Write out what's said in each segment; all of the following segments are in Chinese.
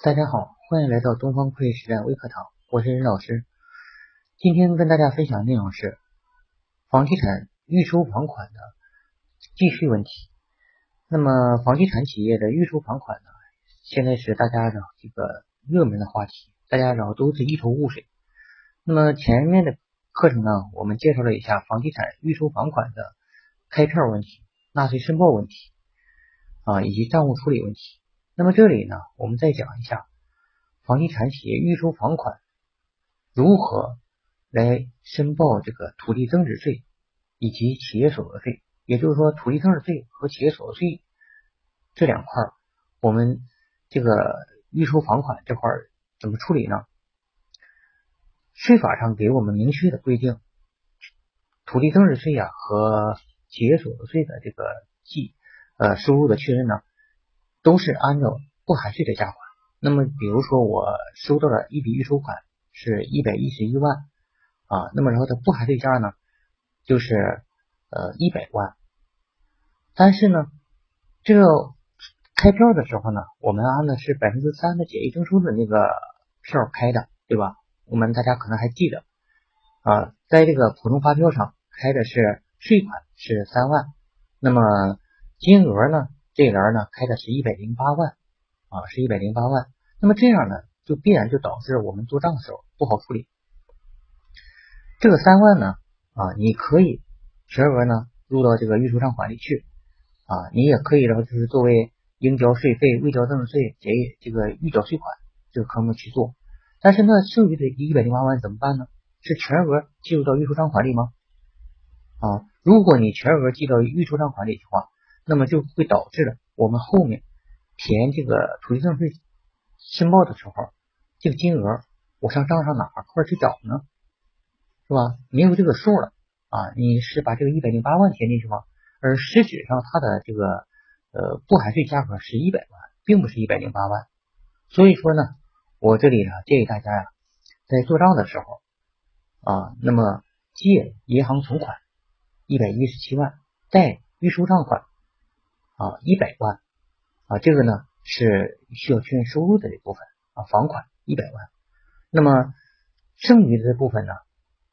大家好，欢迎来到东方会计实战微课堂，我是任老师。今天跟大家分享的内容是房地产预收房款的继续问题。那么房地产企业的预收房款呢，现在是大家的这个热门的话题，大家然后都是一头雾水。那么前面的课程呢，我们介绍了一下房地产预收房款的开票问题、纳税申报问题啊，以及账务处理问题。那么这里呢，我们再讲一下房地产企业预收房款如何来申报这个土地增值税以及企业所得税。也就是说，土地增值税和企业所得税这两块，我们这个预收房款这块怎么处理呢？税法上给我们明确的规定，土地增值税呀和企业所得税的这个计呃收入的确认呢。都是按照不含税的价款。那么，比如说我收到了一笔预收款是一百一十一万啊，那么然后它不含税价呢就是呃一百万。但是呢，这个开票的时候呢，我们按的是百分之三的简易征收的那个票开的，对吧？我们大家可能还记得啊，在这个普通发票上开的是税款是三万，那么金额呢？这一栏呢开的是一百零八万啊，是一百零八万。那么这样呢，就必然就导致我们做账的时候不好处理。这个三万呢啊，你可以全额呢入到这个预收账款里去啊，你也可以然后就是作为应交税费、未交增值税结这个预缴税款这个科目去做。但是呢，剩余的一百零八万怎么办呢？是全额计入到预收账款里吗？啊，如果你全额记到预收账款里的话。那么就会导致了我们后面填这个土地增值税申报的时候，这个金额我上账上哪块去找呢？是吧？没有这个数了啊！你是把这个一百零八万填进去吗？而实质上它的这个呃不含税价格是一百万，并不是一百零八万。所以说呢，我这里呢建议大家呀，在做账的时候啊，那么借银行存款一百一十七万，贷预收账款。啊，一百万啊，这个呢是需要确认收入的这部分啊，房款一百万。那么剩余的这部分呢，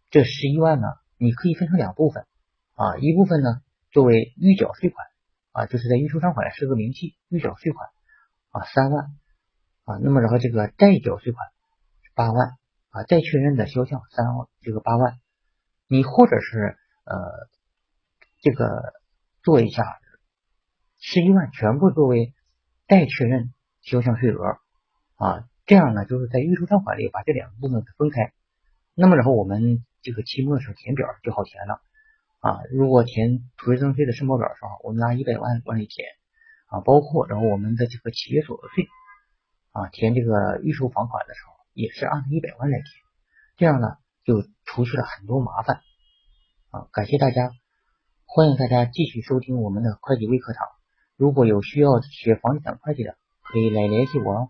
这十一万呢，你可以分成两部分啊，一部分呢作为预缴税款啊，就是在预收账款设个明细预缴税款啊，三万啊，那么然后这个代缴税款八万啊，再确认的销项三万，这个八万，你或者是呃这个做一下。十一万全部作为待确认销项税额啊，这样呢就是在预收账款里把这两个部分分开，那么然后我们这个期末的时候填表就好填了啊。如果填土地增值税的申报表的时候，我们拿一百万往里填啊，包括然后我们的这个企业所得税啊，填这个预收房款的时候也是按一百万来填，这样呢就除去了很多麻烦啊。感谢大家，欢迎大家继续收听我们的会计微课堂。如果有需要学房地产会计的，可以来联系我哦。